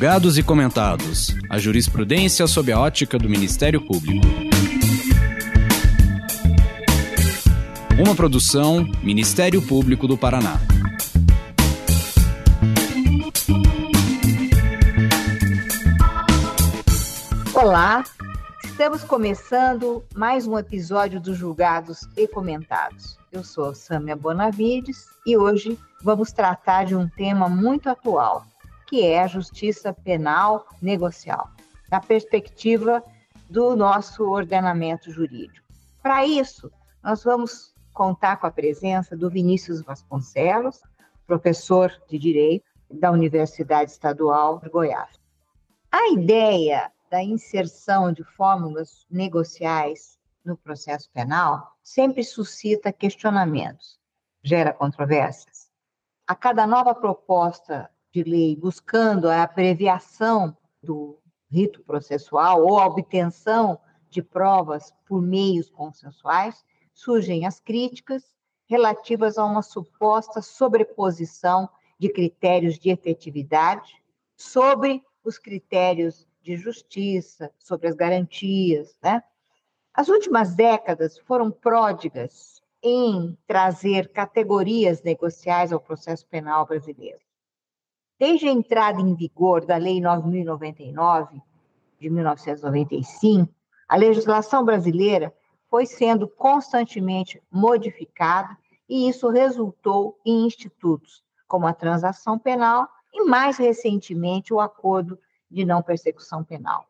Julgados e comentados. A jurisprudência sob a ótica do Ministério Público. Uma produção Ministério Público do Paraná. Olá, estamos começando mais um episódio dos Julgados e Comentados. Eu sou Sâmia Bonavides e hoje vamos tratar de um tema muito atual, que é a justiça penal negocial, na perspectiva do nosso ordenamento jurídico. Para isso, nós vamos contar com a presença do Vinícius Vasconcelos, professor de Direito da Universidade Estadual de Goiás. A ideia da inserção de fórmulas negociais no processo penal sempre suscita questionamentos, gera controvérsias. A cada nova proposta de lei buscando a abreviação do rito processual ou a obtenção de provas por meios consensuais, surgem as críticas relativas a uma suposta sobreposição de critérios de efetividade sobre os critérios de justiça, sobre as garantias. Né? As últimas décadas foram pródigas em trazer categorias negociais ao processo penal brasileiro. Desde a entrada em vigor da Lei 9.099, de 1995, a legislação brasileira foi sendo constantemente modificada e isso resultou em institutos como a transação penal e, mais recentemente, o acordo de não persecução penal.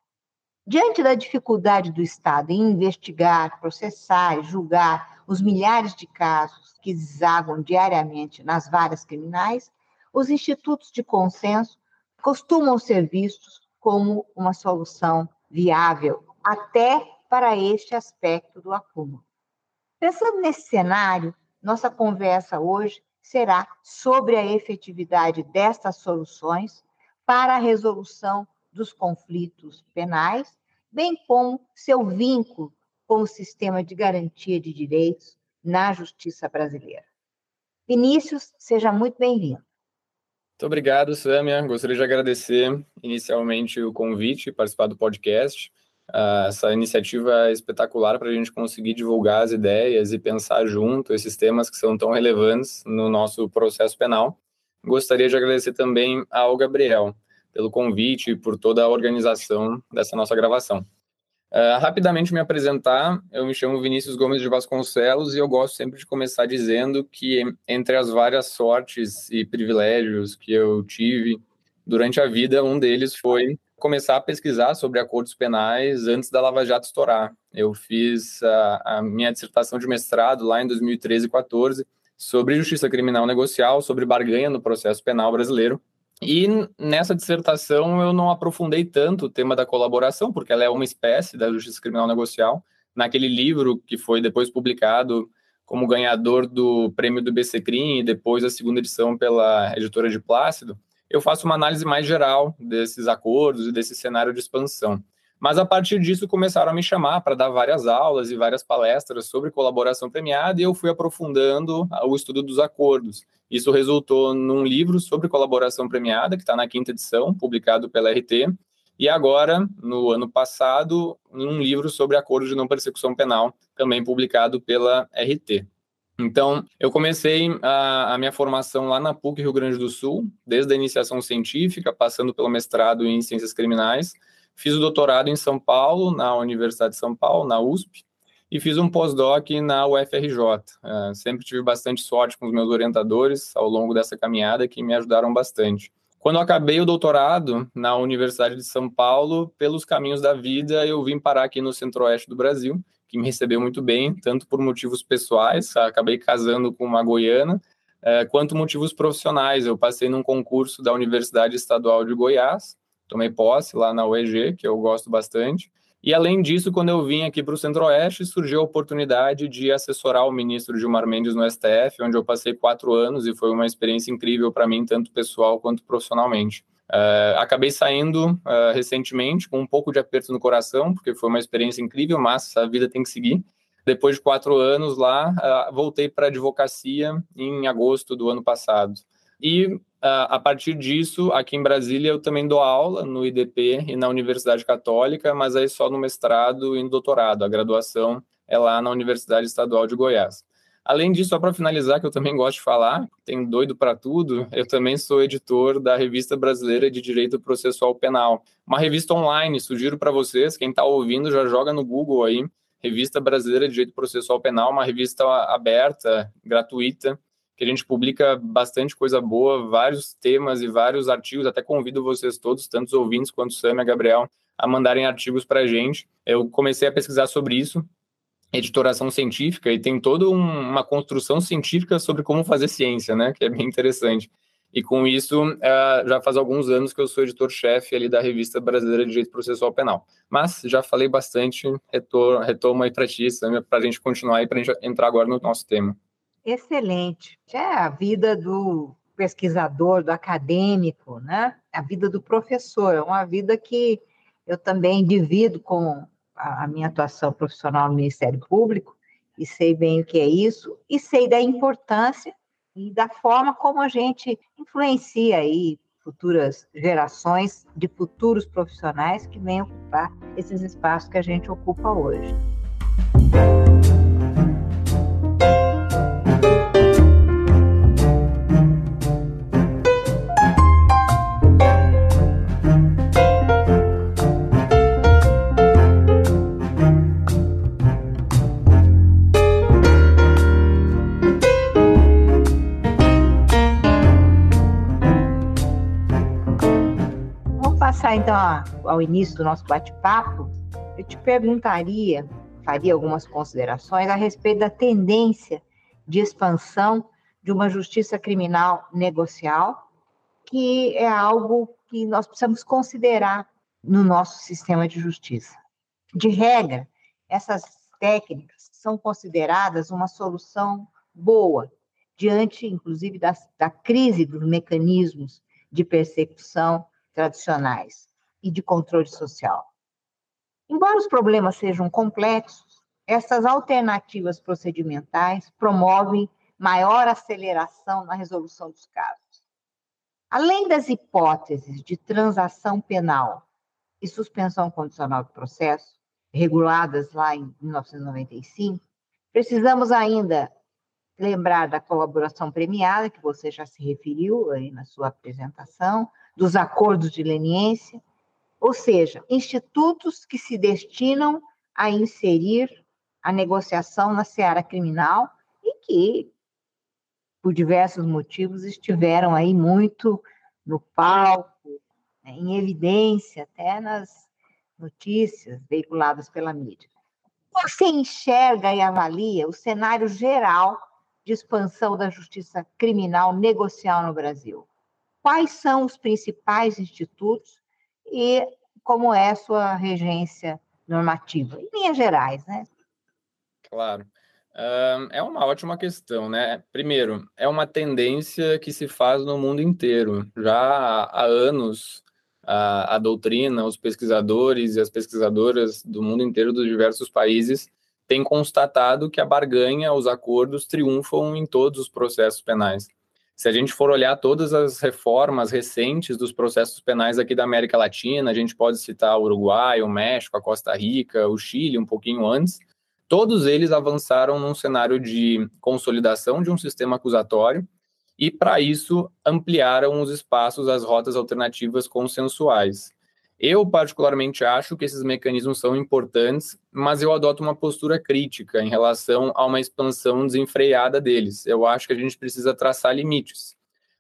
Diante da dificuldade do Estado em investigar, processar e julgar os milhares de casos que desagam diariamente nas varas criminais, os institutos de consenso costumam ser vistos como uma solução viável, até para este aspecto do acúmulo. Pensando nesse cenário, nossa conversa hoje será sobre a efetividade destas soluções para a resolução dos conflitos penais, bem como seu vínculo com o sistema de garantia de direitos na justiça brasileira. Vinícius, seja muito bem-vindo. Muito obrigado, Sâmia. Gostaria de agradecer inicialmente o convite, participar do podcast. Uh, essa iniciativa é espetacular para a gente conseguir divulgar as ideias e pensar junto esses temas que são tão relevantes no nosso processo penal. Gostaria de agradecer também ao Gabriel pelo convite e por toda a organização dessa nossa gravação. Uh, rapidamente me apresentar, eu me chamo Vinícius Gomes de Vasconcelos e eu gosto sempre de começar dizendo que entre as várias sortes e privilégios que eu tive durante a vida, um deles foi começar a pesquisar sobre acordos penais antes da Lava Jato estourar. Eu fiz a, a minha dissertação de mestrado lá em 2013 e 14 sobre justiça criminal negocial, sobre barganha no processo penal brasileiro, e nessa dissertação eu não aprofundei tanto o tema da colaboração, porque ela é uma espécie da justiça criminal negocial. Naquele livro que foi depois publicado como ganhador do prêmio do BCCRIM e depois a segunda edição pela editora de Plácido, eu faço uma análise mais geral desses acordos e desse cenário de expansão. Mas a partir disso começaram a me chamar para dar várias aulas e várias palestras sobre colaboração premiada e eu fui aprofundando o estudo dos acordos. Isso resultou num livro sobre colaboração premiada, que está na quinta edição, publicado pela RT, e agora, no ano passado, um livro sobre acordos de não persecução penal, também publicado pela RT. Então, eu comecei a, a, minha formação lá na PUC Rio Grande do Sul, desde a iniciação científica, passando pelo mestrado em ciências criminais, Fiz o doutorado em São Paulo, na Universidade de São Paulo, na USP, e fiz um pós-doc na UFRJ. Uh, é, sempre tive bastante sorte com os meus orientadores ao longo dessa caminhada, que me ajudaram bastante. Quando acabei o doutorado na Universidade de São Paulo, pelos caminhos da vida, eu vim parar aqui no centro-oeste do Brasil, que me recebeu muito bem, tanto por motivos pessoais, acabei casando com uma goiana, uh, quanto motivos profissionais. Eu passei num concurso da Universidade Estadual de Goiás, tomei posse lá na UEG, que eu gosto bastante. E além disso, quando eu vim aqui para o Centro-Oeste, surgiu a oportunidade de assessorar o ministro Gilmar Mendes no STF, onde eu passei quatro anos e foi uma experiência incrível para mim, tanto pessoal quanto profissionalmente. Uh, acabei saindo uh, recentemente com um pouco de aperto no coração, porque foi uma experiência incrível, mas a vida tem que seguir. Depois de quatro anos lá, uh, voltei para a advocacia em agosto do ano passado. E a partir disso, aqui em Brasília, eu também dou aula no IDP e na Universidade Católica, mas aí só no mestrado e no doutorado. A graduação é lá na Universidade Estadual de Goiás. Além disso, só para finalizar, que eu também gosto de falar, tem doido para tudo, eu também sou editor da Revista Brasileira de Direito Processual Penal, uma revista online. Sugiro para vocês, quem está ouvindo, já joga no Google aí, Revista Brasileira de Direito Processual Penal, uma revista aberta, gratuita, que a gente publica bastante coisa boa, vários temas e vários artigos. Até convido vocês todos, tanto os ouvintes quanto o Sam e a Gabriel, a mandarem artigos para a gente. Eu comecei a pesquisar sobre isso, editoração científica, e tem toda um, uma construção científica sobre como fazer ciência, né? Que é bem interessante. E com isso, uh, já faz alguns anos que eu sou editor-chefe ali da Revista Brasileira de Direito Processual Penal. Mas já falei bastante, retomo aí para ti, para a gente continuar e para a gente entrar agora no nosso tema. Excelente. É a vida do pesquisador, do acadêmico, né? A vida do professor, é uma vida que eu também divido com a minha atuação profissional no Ministério Público e sei bem o que é isso e sei da importância e da forma como a gente influencia aí futuras gerações de futuros profissionais que venham ocupar esses espaços que a gente ocupa hoje. Passar então ao início do nosso bate-papo, eu te perguntaria, faria algumas considerações a respeito da tendência de expansão de uma justiça criminal negocial, que é algo que nós precisamos considerar no nosso sistema de justiça. De regra, essas técnicas são consideradas uma solução boa, diante, inclusive, da, da crise dos mecanismos de persecução tradicionais e de controle social. Embora os problemas sejam complexos, essas alternativas procedimentais promovem maior aceleração na resolução dos casos. Além das hipóteses de transação penal e suspensão condicional do processo, reguladas lá em 1995, precisamos ainda lembrar da colaboração premiada, que você já se referiu aí na sua apresentação, dos acordos de leniência, ou seja, institutos que se destinam a inserir a negociação na seara criminal e que, por diversos motivos, estiveram aí muito no palco, né, em evidência, até nas notícias veiculadas pela mídia. Você enxerga e avalia o cenário geral de expansão da justiça criminal negocial no Brasil? Quais são os principais institutos e como é sua regência normativa, em linhas gerais, né? Claro. é uma ótima questão, né? Primeiro, é uma tendência que se faz no mundo inteiro. Já há anos, a, a doutrina, os pesquisadores e as pesquisadoras do mundo inteiro, dos diversos países, têm constatado que a barganha, os acordos triunfam em todos os processos penais. Se a gente for olhar todas as reformas recentes dos processos penais aqui da América Latina, a gente pode citar o Uruguai, o México, a Costa Rica, o Chile, um pouquinho antes, todos eles avançaram num cenário de consolidação de um sistema acusatório e, para isso, ampliaram os espaços, as rotas alternativas consensuais. Eu, particularmente, acho que esses mecanismos são importantes, mas eu adoto uma postura crítica em relação a uma expansão desenfreada deles. Eu acho que a gente precisa traçar limites.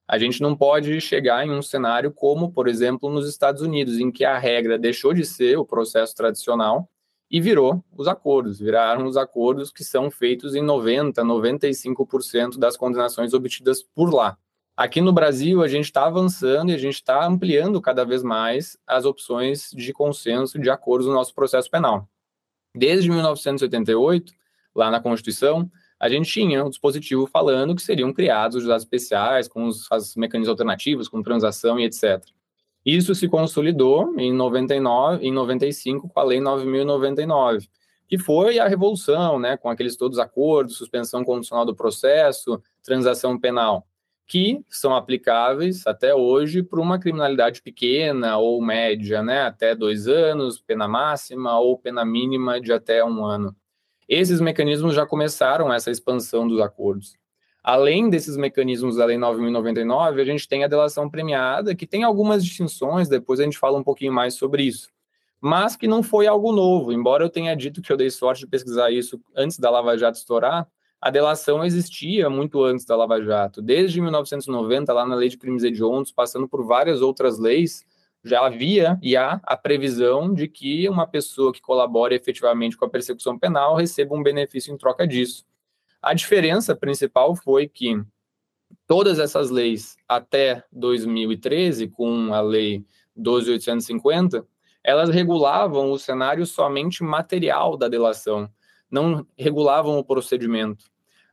A gente não pode chegar em um cenário como, por exemplo, nos Estados Unidos, em que a regra deixou de ser o processo tradicional e virou os acordos. Viraram os acordos que são feitos em 90, 95% das condenações obtidas por lá. Aqui no Brasil, a gente está avançando e a gente está ampliando cada vez mais as opções de consenso de acordos no nosso processo penal. Desde 1988, lá na Constituição, a gente tinha um dispositivo falando que seriam criados os juizados especiais com os, as mecanismos alternativos, com transação e etc. Isso se consolidou em 99, em 95 com a Lei 9099, que foi a revolução, né, com aqueles todos acordos, suspensão condicional do processo, transação penal que são aplicáveis até hoje para uma criminalidade pequena ou média, né? Até dois anos, pena máxima, ou pena mínima de até um ano. Esses mecanismos já começaram essa expansão dos acordos. Além desses mecanismos da Lei 9.099, a gente tem a delação premiada, que tem algumas distinções, depois a gente fala um pouquinho mais sobre isso. Mas que não foi algo novo, embora eu tenha dito que eu dei sorte de pesquisar isso antes da Lava Jato estourar, a delação existia muito antes da Lava Jato. Desde 1990, lá na Lei de Crimes Hediondos, passando por várias outras leis, já havia e há a previsão de que uma pessoa que colabore efetivamente com a persecução penal receba um benefício em troca disso. A diferença principal foi que todas essas leis até 2013, com a Lei 12.850, elas regulavam o cenário somente material da delação, não regulavam o procedimento.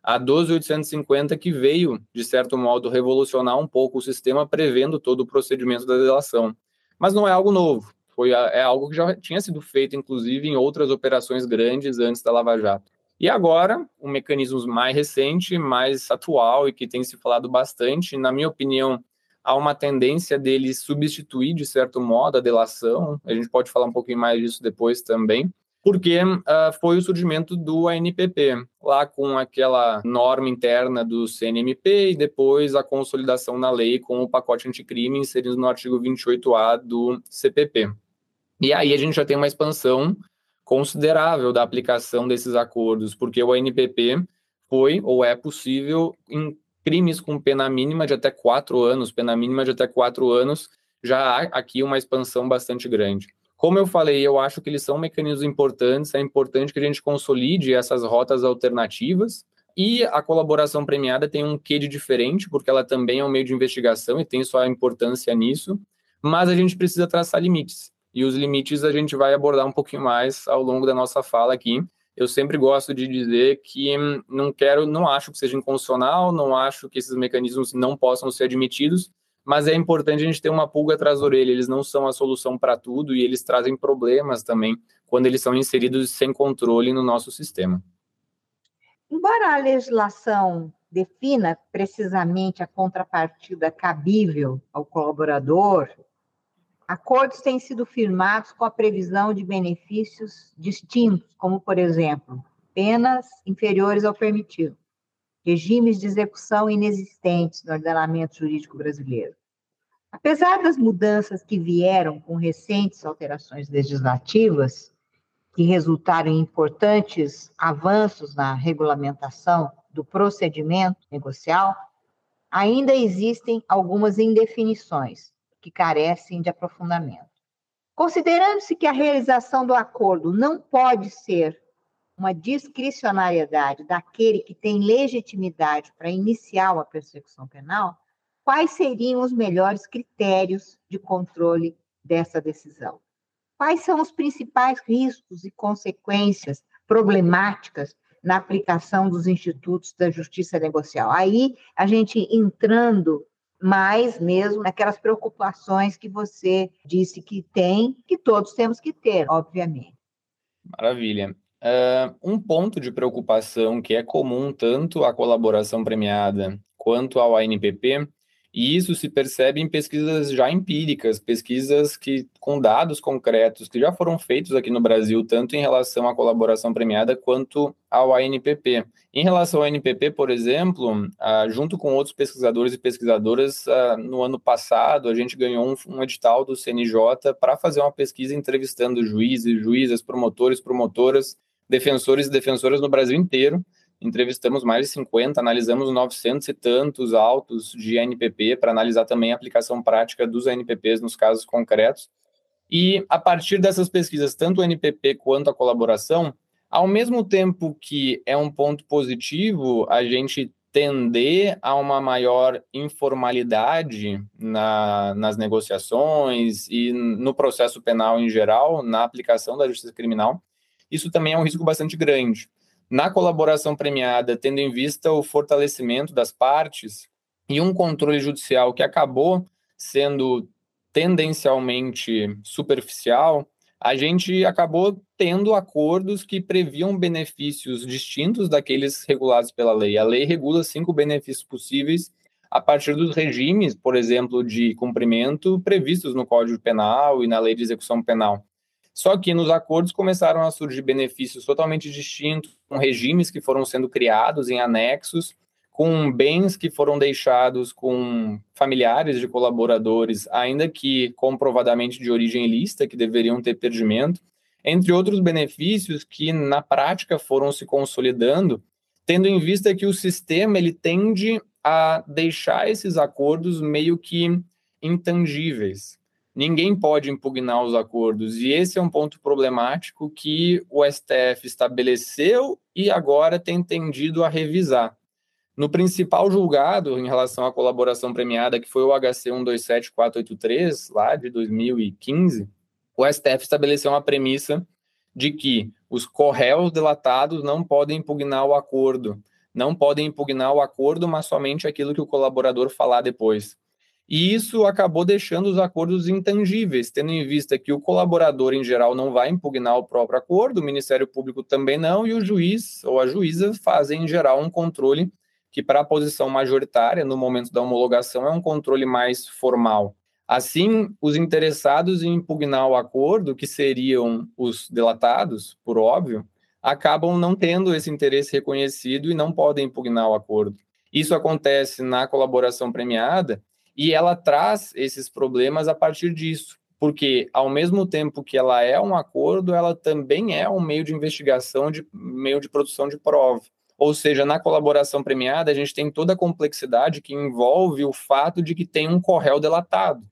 A 12.850 que veio, de certo modo, revolucionar um pouco o sistema, prevendo todo o procedimento da delação. Mas não é algo novo, foi, é algo que já tinha sido feito, inclusive, em outras operações grandes antes da Lava Jato. E agora, um mecanismo mais recente, mais atual e que tem se falado bastante, na minha opinião, há uma tendência dele substituir, de certo modo, a delação. A gente pode falar um pouquinho mais disso depois também porque uh, foi o surgimento do ANPP, lá com aquela norma interna do CNMP e depois a consolidação na lei com o pacote anticrime inserido no artigo 28A do CPP. E aí a gente já tem uma expansão considerável da aplicação desses acordos, porque o ANPP foi ou é possível em crimes com pena mínima de até quatro anos, pena mínima de até quatro anos, já há aqui uma expansão bastante grande. Como eu falei, eu acho que eles são mecanismos importantes, é importante que a gente consolide essas rotas alternativas. E a colaboração premiada tem um quê de diferente, porque ela também é um meio de investigação e tem sua importância nisso, mas a gente precisa traçar limites. E os limites a gente vai abordar um pouquinho mais ao longo da nossa fala aqui. Eu sempre gosto de dizer que não quero, não acho que seja inconstitucional, não acho que esses mecanismos não possam ser admitidos, mas é importante a gente ter uma pulga atrás da orelha. Eles não são a solução para tudo e eles trazem problemas também quando eles são inseridos sem controle no nosso sistema. Embora a legislação defina precisamente a contrapartida cabível ao colaborador, acordos têm sido firmados com a previsão de benefícios distintos, como, por exemplo, penas inferiores ao permitido regimes de execução inexistentes no ordenamento jurídico brasileiro. Apesar das mudanças que vieram com recentes alterações legislativas, que resultaram em importantes avanços na regulamentação do procedimento negocial, ainda existem algumas indefinições que carecem de aprofundamento. Considerando-se que a realização do acordo não pode ser uma discricionariedade daquele que tem legitimidade para iniciar uma persecução penal, quais seriam os melhores critérios de controle dessa decisão? Quais são os principais riscos e consequências problemáticas na aplicação dos institutos da justiça negocial? Aí a gente entrando mais mesmo naquelas preocupações que você disse que tem, que todos temos que ter, obviamente. Maravilha. Uh, um ponto de preocupação que é comum tanto à colaboração premiada quanto ao ANPP, e isso se percebe em pesquisas já empíricas, pesquisas que com dados concretos que já foram feitos aqui no Brasil, tanto em relação à colaboração premiada quanto ao ANPP. Em relação ao ANPP, por exemplo, uh, junto com outros pesquisadores e pesquisadoras, uh, no ano passado a gente ganhou um, um edital do CNJ para fazer uma pesquisa entrevistando juízes, juízes, promotores, promotoras defensores e defensoras no Brasil inteiro. Entrevistamos mais de 50, analisamos 900 e tantos autos de NPP para analisar também a aplicação prática dos NPPs nos casos concretos. E a partir dessas pesquisas, tanto o NPP quanto a colaboração, ao mesmo tempo que é um ponto positivo a gente tender a uma maior informalidade na, nas negociações e no processo penal em geral, na aplicação da justiça criminal, isso também é um risco bastante grande. Na colaboração premiada, tendo em vista o fortalecimento das partes e um controle judicial que acabou sendo tendencialmente superficial, a gente acabou tendo acordos que previam benefícios distintos daqueles regulados pela lei. A lei regula cinco benefícios possíveis a partir dos regimes, por exemplo, de cumprimento previstos no Código Penal e na Lei de Execução Penal. Só que nos acordos começaram a surgir benefícios totalmente distintos, com regimes que foram sendo criados em anexos, com bens que foram deixados com familiares de colaboradores, ainda que comprovadamente de origem ilícita, que deveriam ter perdimento, entre outros benefícios que na prática foram se consolidando, tendo em vista que o sistema ele tende a deixar esses acordos meio que intangíveis. Ninguém pode impugnar os acordos, e esse é um ponto problemático que o STF estabeleceu e agora tem tendido a revisar. No principal julgado em relação à colaboração premiada, que foi o HC 127483, lá de 2015, o STF estabeleceu uma premissa de que os corréus delatados não podem impugnar o acordo, não podem impugnar o acordo, mas somente aquilo que o colaborador falar depois. E isso acabou deixando os acordos intangíveis, tendo em vista que o colaborador, em geral, não vai impugnar o próprio acordo, o Ministério Público também não, e o juiz ou a juíza fazem, em geral, um controle que, para a posição majoritária, no momento da homologação, é um controle mais formal. Assim, os interessados em impugnar o acordo, que seriam os delatados, por óbvio, acabam não tendo esse interesse reconhecido e não podem impugnar o acordo. Isso acontece na colaboração premiada e ela traz esses problemas a partir disso, porque ao mesmo tempo que ela é um acordo, ela também é um meio de investigação, de meio de produção de prova. Ou seja, na colaboração premiada, a gente tem toda a complexidade que envolve o fato de que tem um corréu delatado.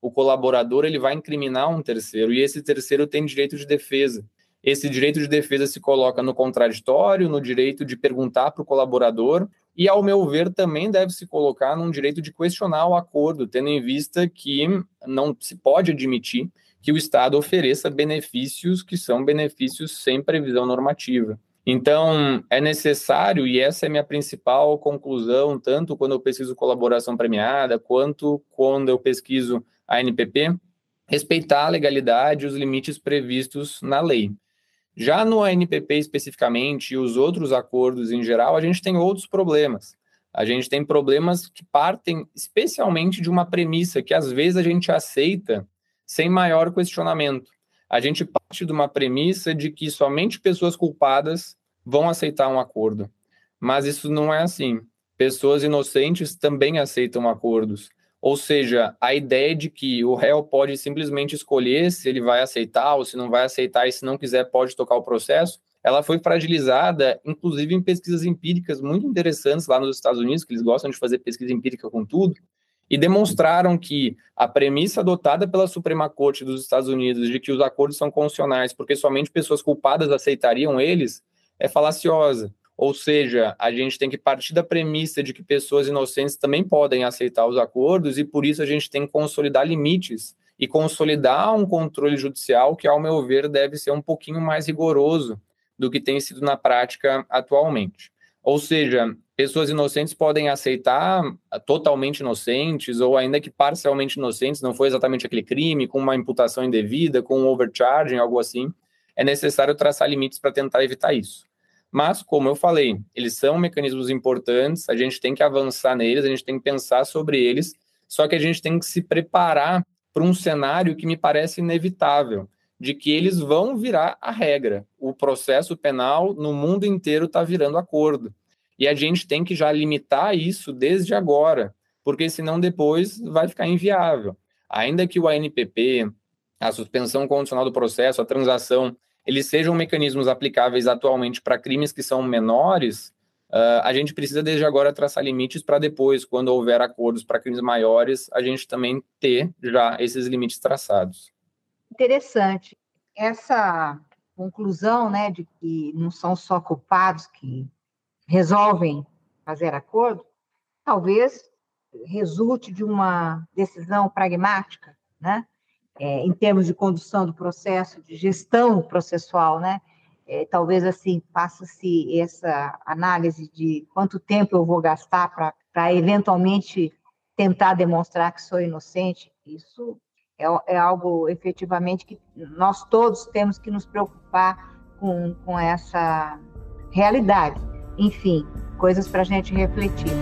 O colaborador ele vai incriminar um terceiro e esse terceiro tem direito de defesa. Esse direito de defesa se coloca no contraditório, no direito de perguntar para o colaborador, e, ao meu ver, também deve se colocar num direito de questionar o acordo, tendo em vista que não se pode admitir que o Estado ofereça benefícios que são benefícios sem previsão normativa. Então, é necessário, e essa é minha principal conclusão, tanto quando eu pesquiso colaboração premiada, quanto quando eu pesquiso a NPP, respeitar a legalidade e os limites previstos na lei. Já no ANPP especificamente e os outros acordos em geral, a gente tem outros problemas. A gente tem problemas que partem especialmente de uma premissa que às vezes a gente aceita sem maior questionamento. A gente parte de uma premissa de que somente pessoas culpadas vão aceitar um acordo. Mas isso não é assim. Pessoas inocentes também aceitam acordos. Ou seja, a ideia de que o réu pode simplesmente escolher se ele vai aceitar ou se não vai aceitar, e se não quiser, pode tocar o processo, ela foi fragilizada, inclusive em pesquisas empíricas muito interessantes lá nos Estados Unidos, que eles gostam de fazer pesquisa empírica com tudo, e demonstraram que a premissa adotada pela Suprema Corte dos Estados Unidos de que os acordos são constitucionais porque somente pessoas culpadas aceitariam eles é falaciosa. Ou seja, a gente tem que partir da premissa de que pessoas inocentes também podem aceitar os acordos e por isso a gente tem que consolidar limites e consolidar um controle judicial que, ao meu ver, deve ser um pouquinho mais rigoroso do que tem sido na prática atualmente. Ou seja, pessoas inocentes podem aceitar totalmente inocentes ou ainda que parcialmente inocentes, não foi exatamente aquele crime, com uma imputação indevida, com um overcharging, algo assim. É necessário traçar limites para tentar evitar isso. Mas, como eu falei, eles são mecanismos importantes, a gente tem que avançar neles, a gente tem que pensar sobre eles, só que a gente tem que se preparar para um cenário que me parece inevitável, de que eles vão virar a regra. O processo penal no mundo inteiro está virando acordo. E a gente tem que já limitar isso desde agora, porque senão depois vai ficar inviável. Ainda que o ANPP, a suspensão condicional do processo, a transação, eles sejam mecanismos aplicáveis atualmente para crimes que são menores, uh, a gente precisa desde agora traçar limites para depois, quando houver acordos para crimes maiores, a gente também ter já esses limites traçados. Interessante. Essa conclusão, né, de que não são só culpados que resolvem fazer acordo, talvez resulte de uma decisão pragmática, né? É, em termos de condução do processo, de gestão processual, né? É, talvez assim faça-se essa análise de quanto tempo eu vou gastar para eventualmente tentar demonstrar que sou inocente. Isso é, é, algo efetivamente que nós todos temos que nos preocupar com, com essa realidade. Enfim, coisas para a gente refletir.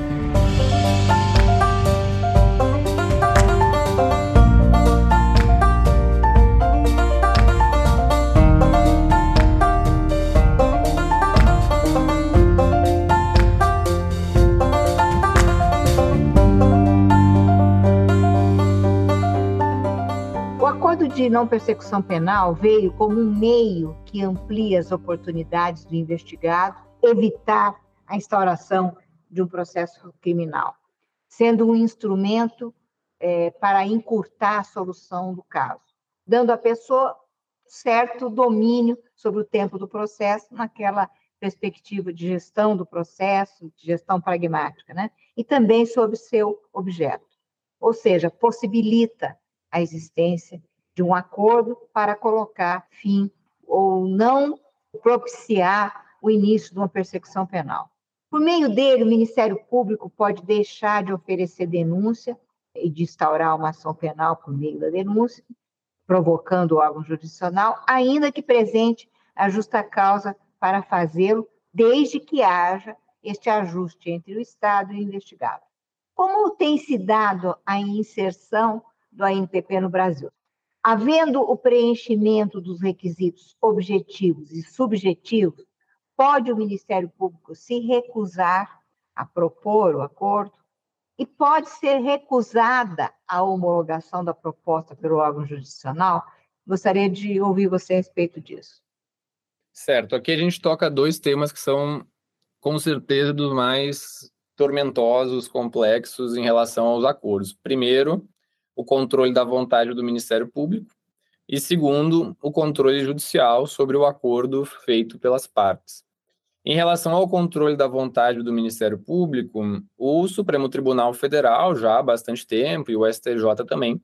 Não persecução penal veio como um meio que amplia as oportunidades do investigado evitar a instauração de um processo criminal, sendo um instrumento é, para encurtar a solução do caso, dando à pessoa certo domínio sobre o tempo do processo naquela perspectiva de gestão do processo, de gestão pragmática, né? E também sobre seu objeto. Ou seja, possibilita a existência de um acordo para colocar fim ou não propiciar o início de uma persecução penal. Por meio dele, o Ministério Público pode deixar de oferecer denúncia e de instaurar uma ação penal por meio da denúncia, provocando o órgão jurisdicional, ainda que presente a justa causa para fazê-lo, desde que haja este ajuste entre o Estado e o investigado. Como tem se dado a inserção do ANPP no Brasil? Havendo o preenchimento dos requisitos objetivos e subjetivos, pode o Ministério Público se recusar a propor o acordo e pode ser recusada a homologação da proposta pelo órgão jurisdicional. Gostaria de ouvir você a respeito disso. Certo. Aqui a gente toca dois temas que são, com certeza, dos mais tormentosos, complexos em relação aos acordos. Primeiro, o controle da vontade do Ministério Público, e segundo, o controle judicial sobre o acordo feito pelas partes. Em relação ao controle da vontade do Ministério Público, o Supremo Tribunal Federal, já há bastante tempo, e o STJ também,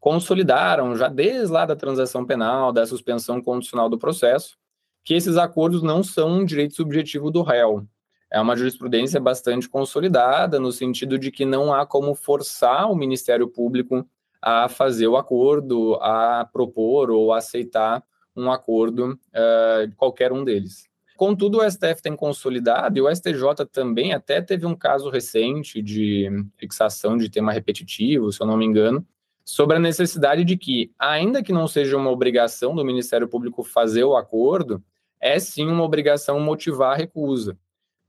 consolidaram, já desde lá da transação penal, da suspensão condicional do processo, que esses acordos não são um direito subjetivo do réu. É uma jurisprudência bastante consolidada, no sentido de que não há como forçar o Ministério Público a fazer o acordo, a propor ou aceitar um acordo, uh, qualquer um deles. Contudo, o STF tem consolidado, e o STJ também até teve um caso recente de fixação de tema repetitivo, se eu não me engano, sobre a necessidade de que, ainda que não seja uma obrigação do Ministério Público fazer o acordo, é sim uma obrigação motivar a recusa.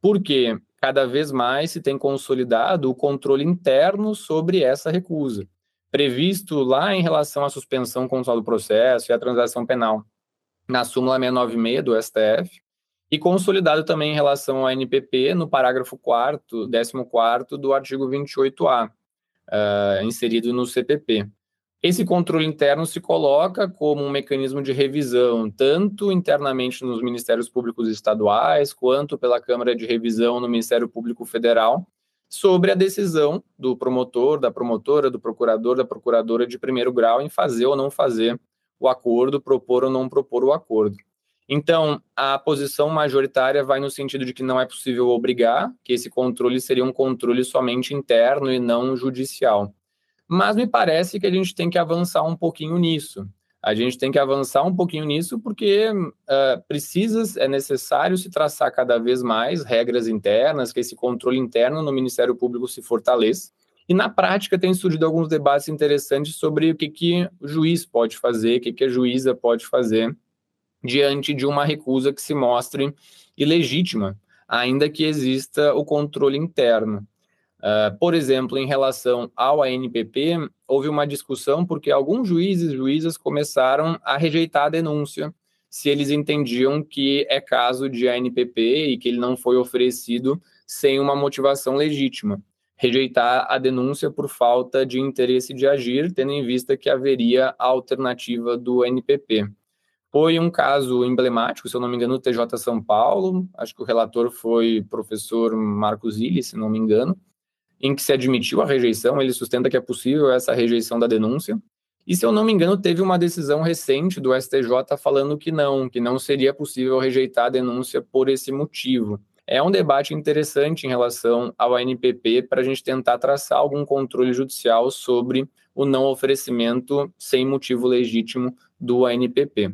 Porque cada vez mais se tem consolidado o controle interno sobre essa recusa, previsto lá em relação à suspensão condicional do processo e à transação penal, na súmula 696 do STF, e consolidado também em relação ao NPP no parágrafo 4 14 do artigo 28A, uh, eh, inserido no CPP. Esse controle interno se coloca como um mecanismo de revisão, tanto internamente nos ministérios públicos estaduais, quanto pela Câmara de Revisão no Ministério Público Federal, sobre a decisão do promotor, da promotora, do procurador, da procuradora de primeiro grau em fazer ou não fazer o acordo, propor ou não propor o acordo. Então, a posição majoritária vai no sentido de que não é possível obrigar, que esse controle seria um controle somente interno e não judicial. Mas me parece que a gente tem que avançar um pouquinho nisso. A gente tem que avançar um pouquinho nisso porque uh, precisa, é necessário se traçar cada vez mais regras internas, que esse controle interno no Ministério Público se fortaleça. E na prática tem surgido alguns debates interessantes sobre o que, que o juiz pode fazer, o que, que a juíza pode fazer diante de uma recusa que se mostre ilegítima, ainda que exista o controle interno. Uh, por exemplo, em relação ao ANPP, houve uma discussão porque alguns juízes e juízas começaram a rejeitar a denúncia se eles entendiam que é caso de ANPP e que ele não foi oferecido sem uma motivação legítima. Rejeitar a denúncia por falta de interesse de agir, tendo em vista que haveria a alternativa do ANPP. Foi um caso emblemático, se eu não me engano, do TJ São Paulo, acho que o relator foi professor Marcos Illi, se não me engano, em que se admitiu a rejeição, ele sustenta que é possível essa rejeição da denúncia. E se eu não me engano, teve uma decisão recente do STJ falando que não, que não seria possível rejeitar a denúncia por esse motivo. É um debate interessante em relação ao ANPP para a gente tentar traçar algum controle judicial sobre o não oferecimento sem motivo legítimo do ANPP.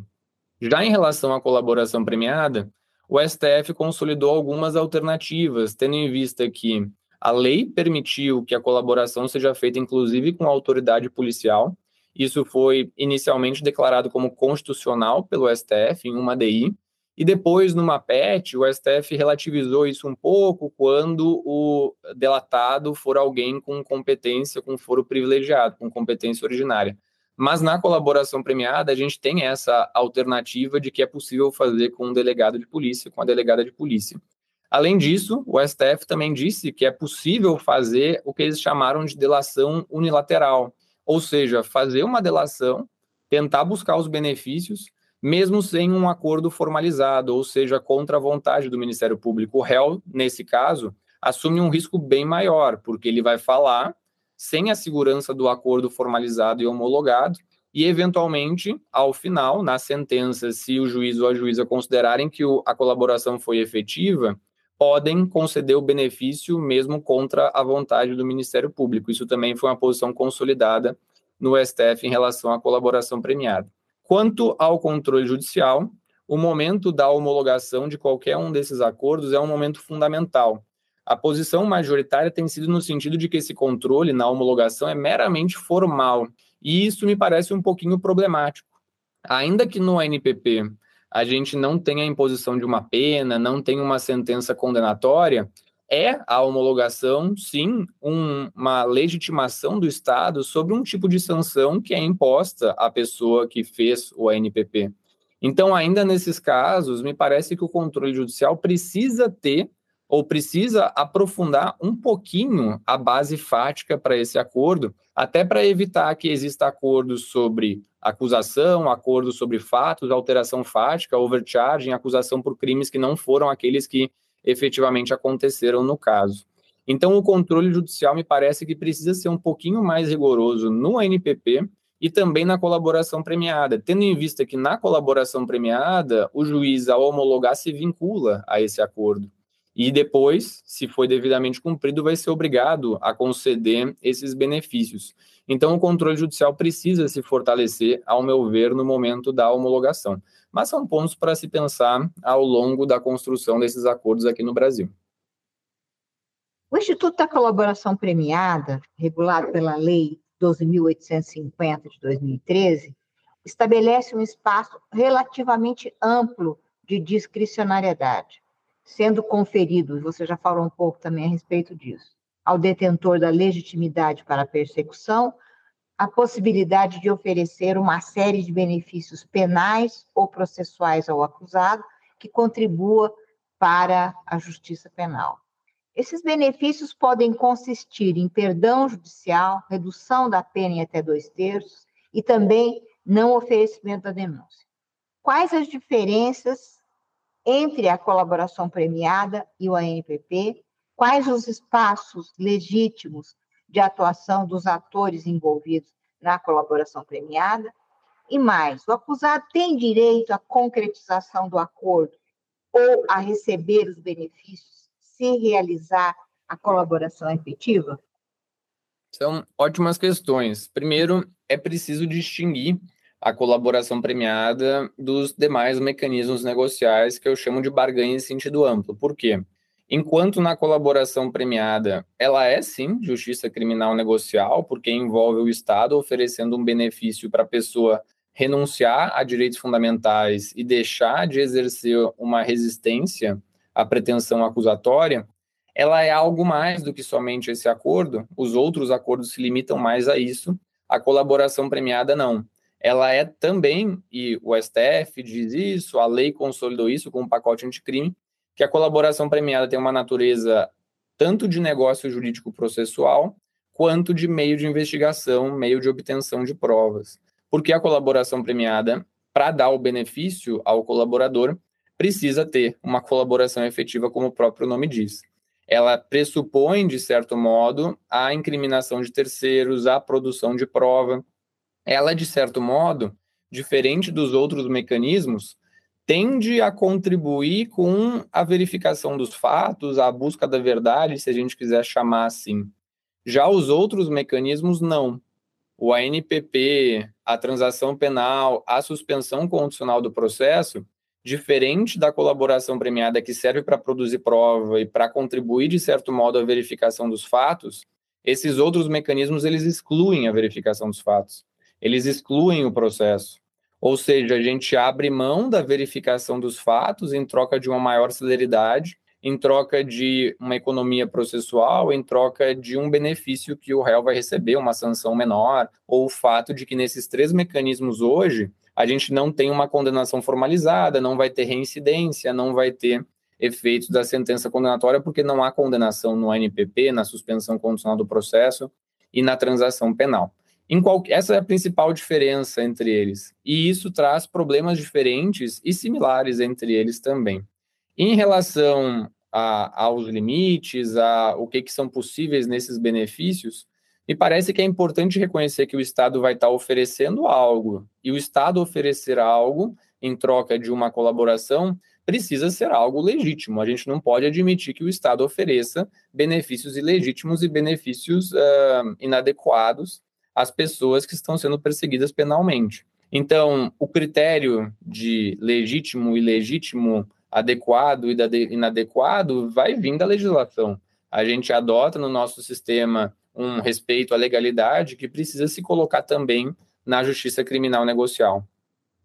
Já em relação à colaboração premiada, o STF consolidou algumas alternativas, tendo em vista que a lei permitiu que a colaboração seja feita, inclusive, com a autoridade policial. Isso foi inicialmente declarado como constitucional pelo STF em uma DI, e depois, numa PET, o STF relativizou isso um pouco quando o delatado for alguém com competência, com foro privilegiado, com competência originária. Mas na colaboração premiada, a gente tem essa alternativa de que é possível fazer com um delegado de polícia, com a delegada de polícia. Além disso, o STF também disse que é possível fazer o que eles chamaram de delação unilateral, ou seja, fazer uma delação, tentar buscar os benefícios, mesmo sem um acordo formalizado, ou seja, contra a vontade do Ministério Público. O réu, nesse caso, assume um risco bem maior, porque ele vai falar sem a segurança do acordo formalizado e homologado, e, eventualmente, ao final, na sentença, se o juiz ou a juíza considerarem que a colaboração foi efetiva, podem conceder o benefício mesmo contra a vontade do Ministério Público. Isso também foi uma posição consolidada no STF em relação à colaboração premiada. Quanto ao controle judicial, o momento da homologação de qualquer um desses acordos é um momento fundamental, a posição majoritária tem sido no sentido de que esse controle na homologação é meramente formal, e isso me parece um pouquinho problemático. Ainda que no ANPP a gente não tenha a imposição de uma pena, não tenha uma sentença condenatória, é a homologação, sim, um, uma legitimação do Estado sobre um tipo de sanção que é imposta à pessoa que fez o ANPP. Então, ainda nesses casos, me parece que o controle judicial precisa ter ou precisa aprofundar um pouquinho a base fática para esse acordo, até para evitar que exista acordos sobre acusação, acordos sobre fatos, alteração fática, overcharging, acusação por crimes que não foram aqueles que efetivamente aconteceram no caso. Então, o controle judicial me parece que precisa ser um pouquinho mais rigoroso no NPP e também na colaboração premiada, tendo em vista que na colaboração premiada, o juiz, ao homologar, se vincula a esse acordo e depois, se foi devidamente cumprido, vai ser obrigado a conceder esses benefícios. Então, o controle judicial precisa se fortalecer, ao meu ver, no momento da homologação. Mas são pontos para se pensar ao longo da construção desses acordos aqui no Brasil. O Instituto da Colaboração Premiada, regulado pela Lei 12.850 de 2013, estabelece um espaço relativamente amplo de discricionariedade sendo conferido, você já falou um pouco também a respeito disso, ao detentor da legitimidade para a persecução, a possibilidade de oferecer uma série de benefícios penais ou processuais ao acusado que contribua para a justiça penal. Esses benefícios podem consistir em perdão judicial, redução da pena em até dois terços e também não oferecimento da denúncia. Quais as diferenças entre a colaboração premiada e o ANPP, quais os espaços legítimos de atuação dos atores envolvidos na colaboração premiada, e mais, o acusado tem direito à concretização do acordo ou a receber os benefícios se realizar a colaboração efetiva? São ótimas questões. Primeiro, é preciso distinguir a colaboração premiada dos demais mecanismos negociais que eu chamo de barganha em sentido amplo. Por quê? Enquanto na colaboração premiada ela é sim justiça criminal negocial, porque envolve o Estado oferecendo um benefício para a pessoa renunciar a direitos fundamentais e deixar de exercer uma resistência à pretensão acusatória, ela é algo mais do que somente esse acordo. Os outros acordos se limitam mais a isso. A colaboração premiada não ela é também, e o STF diz isso, a lei consolidou isso com o pacote anticrime, que a colaboração premiada tem uma natureza tanto de negócio jurídico processual, quanto de meio de investigação, meio de obtenção de provas. Porque a colaboração premiada, para dar o benefício ao colaborador, precisa ter uma colaboração efetiva, como o próprio nome diz. Ela pressupõe, de certo modo, a incriminação de terceiros, a produção de prova, ela, de certo modo, diferente dos outros mecanismos, tende a contribuir com a verificação dos fatos, a busca da verdade, se a gente quiser chamar assim. Já os outros mecanismos, não. O ANPP, a transação penal, a suspensão condicional do processo, diferente da colaboração premiada que serve para produzir prova e para contribuir, de certo modo, à verificação dos fatos, esses outros mecanismos eles excluem a verificação dos fatos eles excluem o processo. Ou seja, a gente abre mão da verificação dos fatos em troca de uma maior celeridade em troca de uma economia processual, em troca de um benefício que o réu vai receber, uma sanção menor, ou o fato de que nesses três mecanismos hoje, a gente não tem uma condenação formalizada, não vai ter reincidência, não vai ter efeitos da sentença condenatória, porque não há condenação no ANPP, na suspensão condicional do processo e na transação penal. Qual... essa é a principal diferença entre eles. E isso traz problemas diferentes e similares entre eles também. Em relação a, aos limites, a o que, que são possíveis nesses benefícios, me parece que é importante reconhecer que o Estado vai estar oferecendo algo, e o Estado oferecer algo em troca de uma colaboração precisa ser algo legítimo. A gente não pode admitir que o Estado ofereça benefícios ilegítimos e benefícios uh, inadequados às pessoas que estão sendo perseguidas penalmente. Então, o critério de legítimo ilegítimo, adequado e inadequado vai vir da legislação. A gente adota no nosso sistema um respeito à legalidade que precisa se colocar também na justiça criminal negocial.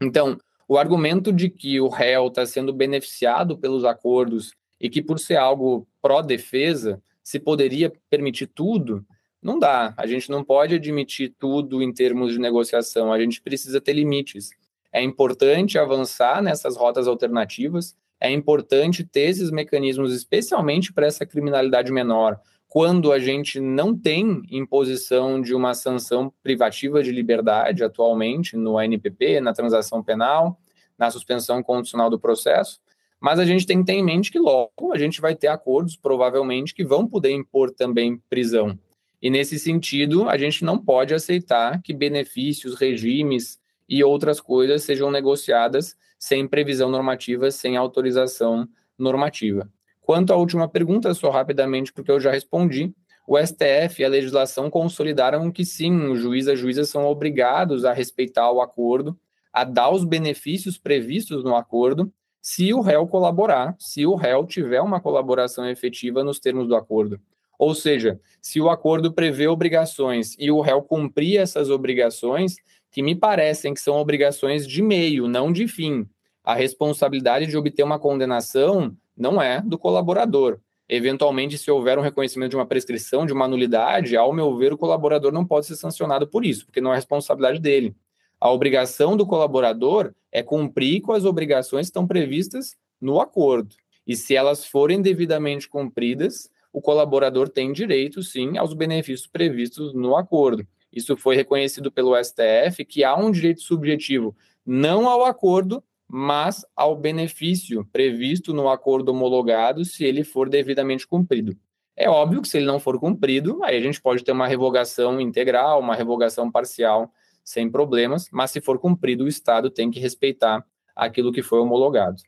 Então, o argumento de que o réu está sendo beneficiado pelos acordos e que, por ser algo pró-defesa, se poderia permitir tudo, não dá. A gente não pode admitir tudo em termos de negociação. A gente precisa ter limites. É importante avançar nessas rotas alternativas. É importante ter esses mecanismos, especialmente para essa criminalidade menor, quando a gente não tem imposição de uma sanção privativa de liberdade atualmente no ANPP, na transação penal, na suspensão condicional do processo, mas a gente tem que ter em mente que logo a gente vai ter acordos, provavelmente, que vão poder impor também prisão. E nesse sentido, a gente não pode aceitar que benefícios, regimes e outras coisas sejam negociadas sem previsão normativa, sem autorização normativa. Quanto à última pergunta, só rapidamente, porque eu já respondi, o STF e a legislação consolidaram que sim, o juiz e a juíza são obrigados a respeitar o acordo, a dar os benefícios previstos no acordo, se o réu colaborar, se o réu tiver uma colaboração efetiva nos termos do acordo. Ou seja, se o acordo prevê obrigações e o réu cumprir essas obrigações, que me parecem que são obrigações de meio, não de fim. A responsabilidade de obter uma condenação não é do colaborador. Eventualmente, se houver um reconhecimento de uma prescrição, de uma nulidade, ao meu ver, o colaborador não pode ser sancionado por isso, porque não é responsabilidade dele. A obrigação do colaborador é cumprir com as obrigações que estão previstas no acordo. E se elas forem devidamente cumpridas, o colaborador tem direito, sim, aos benefícios previstos no acordo. Isso foi reconhecido pelo STF, que há um direito subjetivo não ao acordo, mas ao benefício previsto no acordo homologado, se ele for devidamente cumprido. É óbvio que se ele não for cumprido, aí a gente pode ter uma revogação integral, uma revogação parcial, sem problemas, mas se for cumprido, o Estado tem que respeitar aquilo que foi homologado.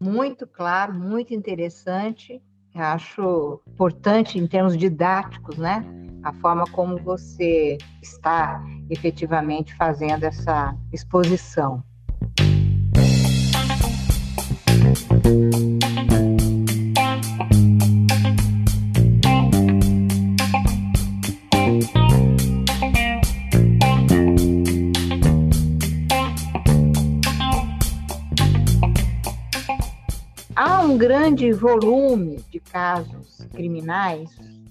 Muito claro, muito interessante acho importante em termos didáticos, né? A forma como você está efetivamente fazendo essa exposição. Grande volume de casos criminais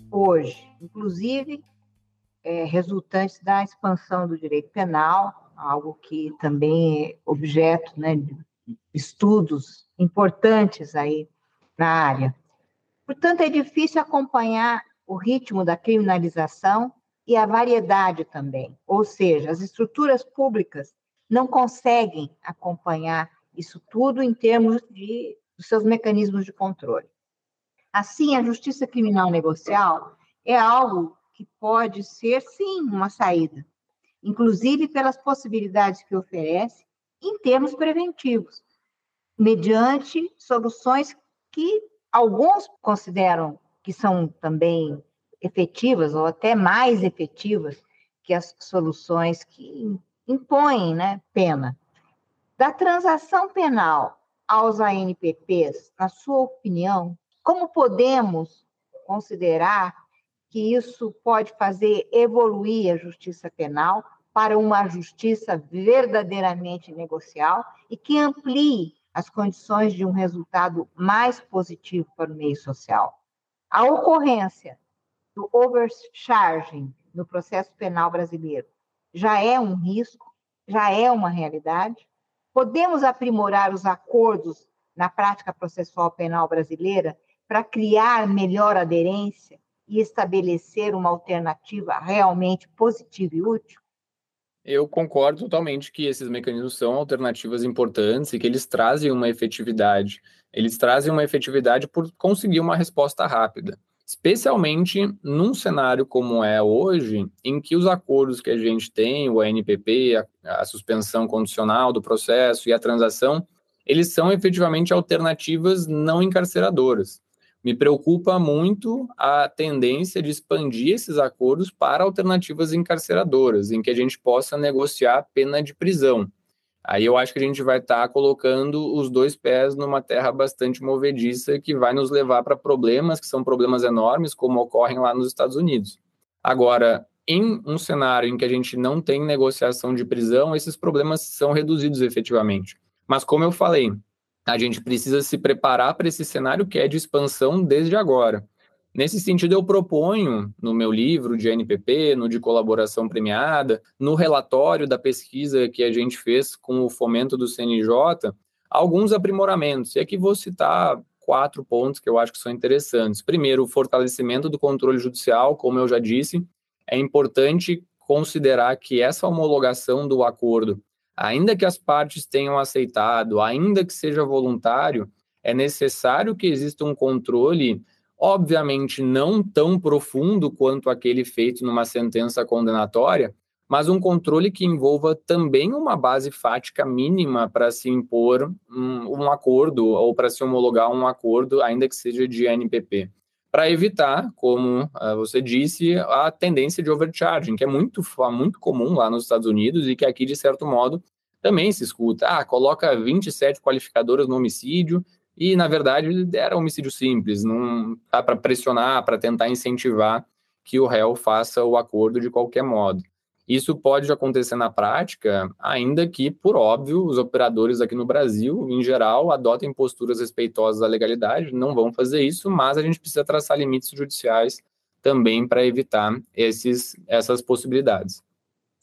hoje, inclusive é, resultantes da expansão do direito penal, algo que também é objeto né, de estudos importantes aí na área. Portanto, é difícil acompanhar o ritmo da criminalização e a variedade também, ou seja, as estruturas públicas não conseguem acompanhar isso tudo em termos de dos seus mecanismos de controle. Assim, a justiça criminal negocial é algo que pode ser, sim, uma saída, inclusive pelas possibilidades que oferece em termos preventivos, mediante soluções que alguns consideram que são também efetivas ou até mais efetivas que as soluções que impõem né, pena. Da transação penal aos ANPPs, na sua opinião, como podemos considerar que isso pode fazer evoluir a justiça penal para uma justiça verdadeiramente negocial e que amplie as condições de um resultado mais positivo para o meio social. A ocorrência do overcharging no processo penal brasileiro já é um risco, já é uma realidade. Podemos aprimorar os acordos na prática processual penal brasileira para criar melhor aderência e estabelecer uma alternativa realmente positiva e útil? Eu concordo totalmente que esses mecanismos são alternativas importantes e que eles trazem uma efetividade. Eles trazem uma efetividade por conseguir uma resposta rápida, especialmente num cenário como é hoje, em que os acordos que a gente tem, o ANPP, a, a suspensão condicional do processo e a transação, eles são efetivamente alternativas não encarceradoras me preocupa muito a tendência de expandir esses acordos para alternativas encarceradoras, em que a gente possa negociar pena de prisão. Aí eu acho que a gente vai estar tá colocando os dois pés numa terra bastante movediça que vai nos levar para problemas que são problemas enormes, como ocorrem lá nos Estados Unidos. Agora, em um cenário em que a gente não tem negociação de prisão, esses problemas são reduzidos efetivamente. Mas como eu falei, a gente precisa se preparar para esse cenário que é de expansão desde agora. Nesse sentido, eu proponho no meu livro de NPP, no de colaboração premiada, no relatório da pesquisa que a gente fez com o fomento do CNJ, alguns aprimoramentos. E aqui vou citar quatro pontos que eu acho que são interessantes. Primeiro, o fortalecimento do controle judicial, como eu já disse, é importante considerar que essa homologação do acordo ainda que as partes tenham aceitado, ainda que seja voluntário, é necessário que exista um controle, obviamente não tão profundo quanto aquele feito numa sentença condenatória, mas um controle que envolva também uma base fática mínima para se impor um, um acordo ou para se homologar um acordo, ainda que seja de NPP para evitar, como uh, você disse, a tendência de overcharging, que é muito, muito comum lá nos Estados Unidos e que aqui, de certo modo, também se escuta. Ah, coloca 27 qualificadoras no homicídio e, na verdade, era homicídio simples, não dá para pressionar, para tentar incentivar que o réu faça o acordo de qualquer modo. Isso pode acontecer na prática, ainda que, por óbvio, os operadores aqui no Brasil, em geral, adotem posturas respeitosas da legalidade, não vão fazer isso, mas a gente precisa traçar limites judiciais também para evitar esses, essas possibilidades.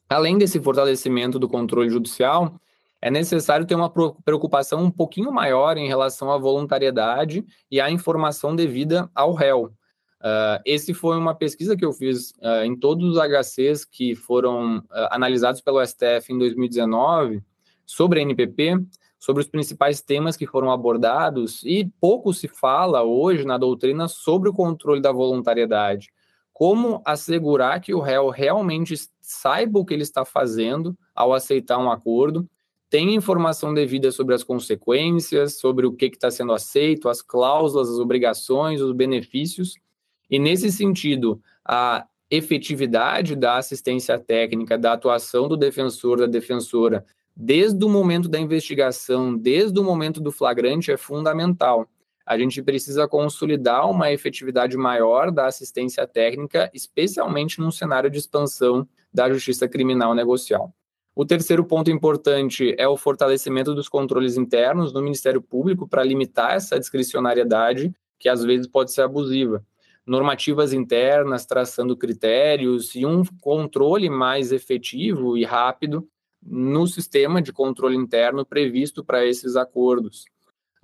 Além desse fortalecimento do controle judicial, é necessário ter uma preocupação um pouquinho maior em relação à voluntariedade e à informação devida ao réu. Uh, esse foi uma pesquisa que eu fiz uh, em todos os HCs que foram uh, analisados pelo STF em 2019 sobre a NPP, sobre os principais temas que foram abordados e pouco se fala hoje na doutrina sobre o controle da voluntariedade. Como assegurar que o réu realmente saiba o que ele está fazendo ao aceitar um acordo, tenha informação devida sobre as consequências, sobre o que está sendo aceito, as cláusulas, as obrigações, os benefícios, e nesse sentido, a efetividade da assistência técnica, da atuação do defensor, da defensora, desde o momento da investigação, desde o momento do flagrante, é fundamental. A gente precisa consolidar uma efetividade maior da assistência técnica, especialmente num cenário de expansão da justiça criminal negocial. O terceiro ponto importante é o fortalecimento dos controles internos no Ministério Público para limitar essa discricionariedade, que às vezes pode ser abusiva normativas internas traçando critérios e um controle mais efetivo e rápido no sistema de controle interno previsto para esses acordos.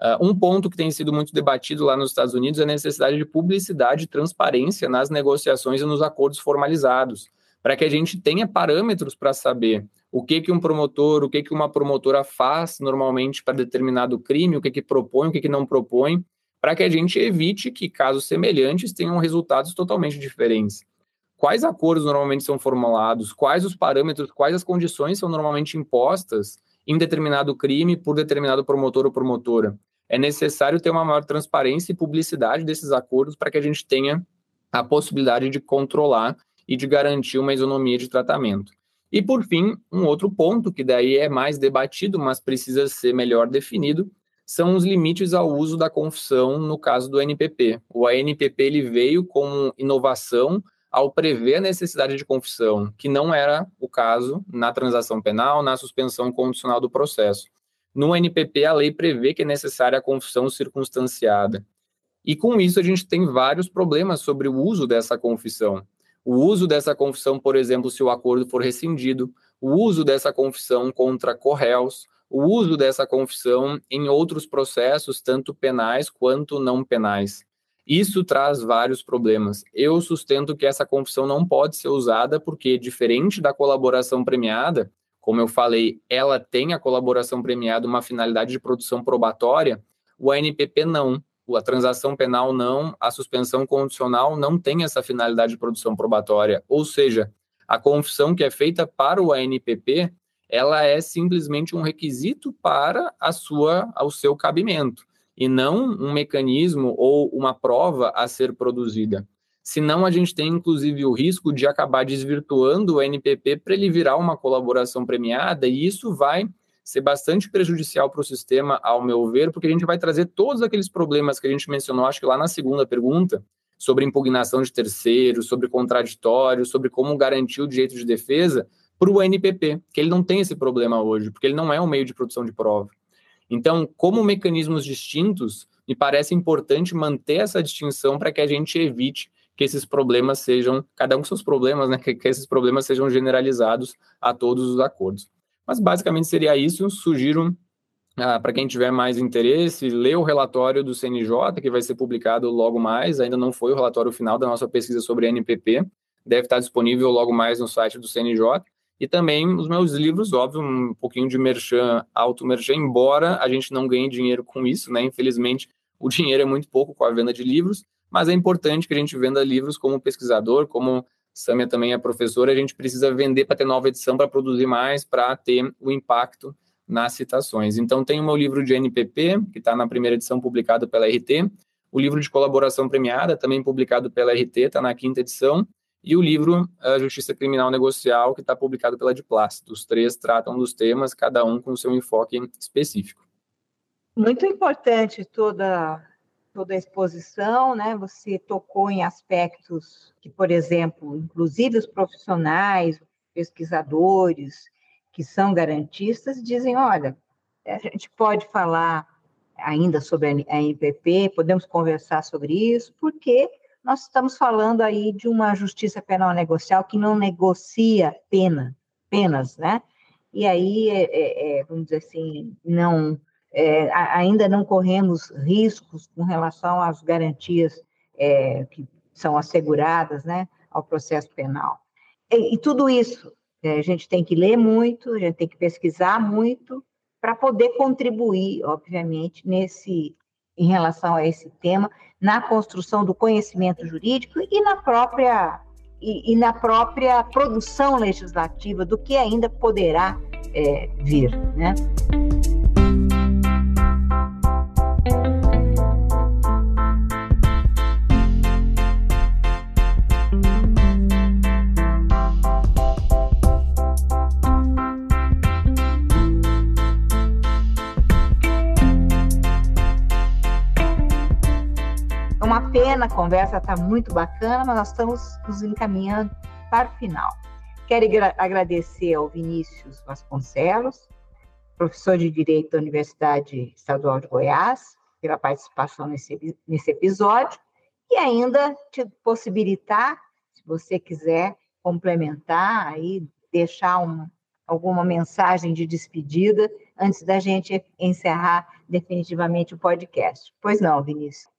Uh, um ponto que tem sido muito debatido lá nos Estados Unidos é a necessidade de publicidade e transparência nas negociações e nos acordos formalizados, para que a gente tenha parâmetros para saber o que, que um promotor, o que, que uma promotora faz normalmente para determinado crime, o que, que propõe, o que, que não propõe, para que a gente evite que casos semelhantes tenham resultados totalmente diferentes. Quais acordos normalmente são formulados? Quais os parâmetros, quais as condições são normalmente impostas em determinado crime por determinado promotor ou promotora? É necessário ter uma maior transparência e publicidade desses acordos para que a gente tenha a possibilidade de controlar e de garantir uma isonomia de tratamento. E, por fim, um outro ponto que daí é mais debatido, mas precisa ser melhor definido, são os limites ao uso da confissão no caso do NPP. O ANPP ele veio com inovação ao prever a necessidade de confissão, que não era o caso na transação penal, na suspensão condicional do processo. No NPP, a lei prevê que é necessária a confissão circunstanciada. E com isso, a gente tem vários problemas sobre o uso dessa confissão. O uso dessa confissão, por exemplo, se o acordo for rescindido, o uso dessa confissão contra corréus, o uso dessa confissão em outros processos, tanto penais quanto não penais. Isso traz vários problemas. Eu sustento que essa confissão não pode ser usada porque, diferente da colaboração premiada, como eu falei, ela tem a colaboração premiada uma finalidade de produção probatória, o ANPP não. A transação penal não, a suspensão condicional não tem essa finalidade de produção probatória. Ou seja, a confissão que é feita para o ANPP, ela é simplesmente um requisito para a sua, ao seu cabimento e não um mecanismo ou uma prova a ser produzida. Senão, a gente tem inclusive o risco de acabar desvirtuando o NPP para ele virar uma colaboração premiada, e isso vai ser bastante prejudicial para o sistema, ao meu ver, porque a gente vai trazer todos aqueles problemas que a gente mencionou, acho que lá na segunda pergunta, sobre impugnação de terceiros, sobre contraditório, sobre como garantir o direito de defesa, para o NPP, que ele não tem esse problema hoje, porque ele não é um meio de produção de prova. Então, como mecanismos distintos, me parece importante manter essa distinção para que a gente evite que esses problemas sejam, cada um com seus problemas, né, que, que esses problemas sejam generalizados a todos os acordos. Mas basicamente seria isso. Sugiro ah, para quem tiver mais interesse, ler o relatório do CNJ, que vai ser publicado logo mais. Ainda não foi o relatório final da nossa pesquisa sobre NPP. Deve estar disponível logo mais no site do CNJ. E também os meus livros, óbvio, um pouquinho de merchan, auto-merchan, embora a gente não ganhe dinheiro com isso, né? Infelizmente, o dinheiro é muito pouco com a venda de livros, mas é importante que a gente venda livros como pesquisador, como Samia também é professora, a gente precisa vender para ter nova edição, para produzir mais, para ter o impacto nas citações. Então, tem o meu livro de NPP, que está na primeira edição publicado pela RT, o livro de colaboração premiada, também publicado pela RT, está na quinta edição, e o livro A Justiça Criminal Negocial, que está publicado pela Diplast. Os três tratam dos temas, cada um com seu enfoque específico. Muito importante toda, toda a exposição, né? Você tocou em aspectos que, por exemplo, inclusive os profissionais, pesquisadores, que são garantistas, dizem, olha, a gente pode falar ainda sobre a NPP, podemos conversar sobre isso, porque nós estamos falando aí de uma justiça penal negocial que não negocia pena, penas, né? E aí, é, é, é vamos dizer assim, não, é, ainda não corremos riscos com relação às garantias é, que são asseguradas, né, ao processo penal. E, e tudo isso é, a gente tem que ler muito, a gente tem que pesquisar muito para poder contribuir, obviamente, nesse em relação a esse tema na construção do conhecimento jurídico e na própria e, e na própria produção legislativa do que ainda poderá é, vir, né? Pena, a conversa está muito bacana, mas nós estamos nos encaminhando para o final. Quero agradecer ao Vinícius Vasconcelos, professor de Direito da Universidade Estadual de Goiás, pela participação nesse, nesse episódio, e ainda te possibilitar, se você quiser complementar, aí deixar um, alguma mensagem de despedida antes da gente encerrar definitivamente o podcast. Pois não, Vinícius.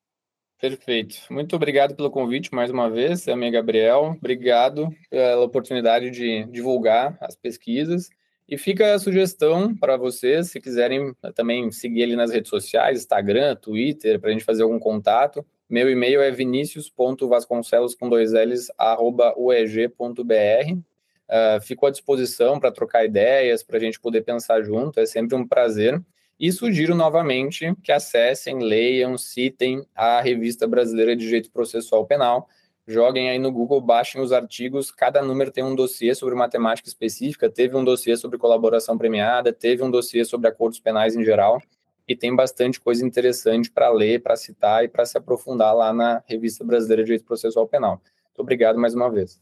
Perfeito. Muito obrigado pelo convite mais uma vez, amiga Gabriel. Obrigado pela oportunidade de divulgar as pesquisas. E fica a sugestão para vocês, se quiserem também seguir ele nas redes sociais, Instagram, Twitter, para a gente fazer algum contato. Meu e-mail é vinicius.vasconcelos com dois L's, arroba ueg.br. Uh, ah, fico à disposição para trocar ideias, para a gente poder pensar junto, é sempre um prazer. E sugiro novamente que acessem, leiam, citem a Revista Brasileira de Direito Processual Penal. Joguem aí no Google, baixem os artigos. Cada número tem um dossiê sobre matemática específica. Teve um dossiê sobre colaboração premiada, teve um dossiê sobre acordos penais em geral. E tem bastante coisa interessante para ler, para citar e para se aprofundar lá na Revista Brasileira de Direito Processual Penal. Muito obrigado mais uma vez.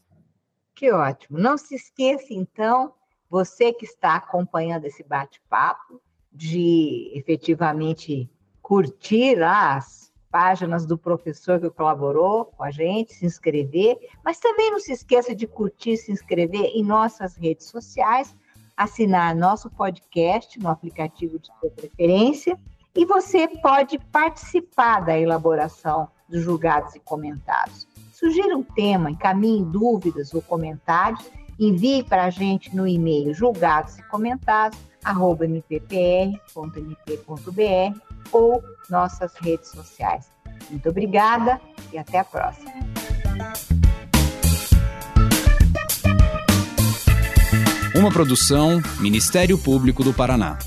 Que ótimo. Não se esqueça, então, você que está acompanhando esse bate-papo, de efetivamente curtir as páginas do professor que colaborou com a gente, se inscrever, mas também não se esqueça de curtir, se inscrever em nossas redes sociais, assinar nosso podcast no aplicativo de sua preferência e você pode participar da elaboração dos julgados e comentados. Sugira um tema, encaminhe dúvidas ou comentários, envie para a gente no e-mail julgados e mppr.mp.br ou nossas redes sociais. Muito obrigada e até a próxima. Uma produção Ministério Público do Paraná.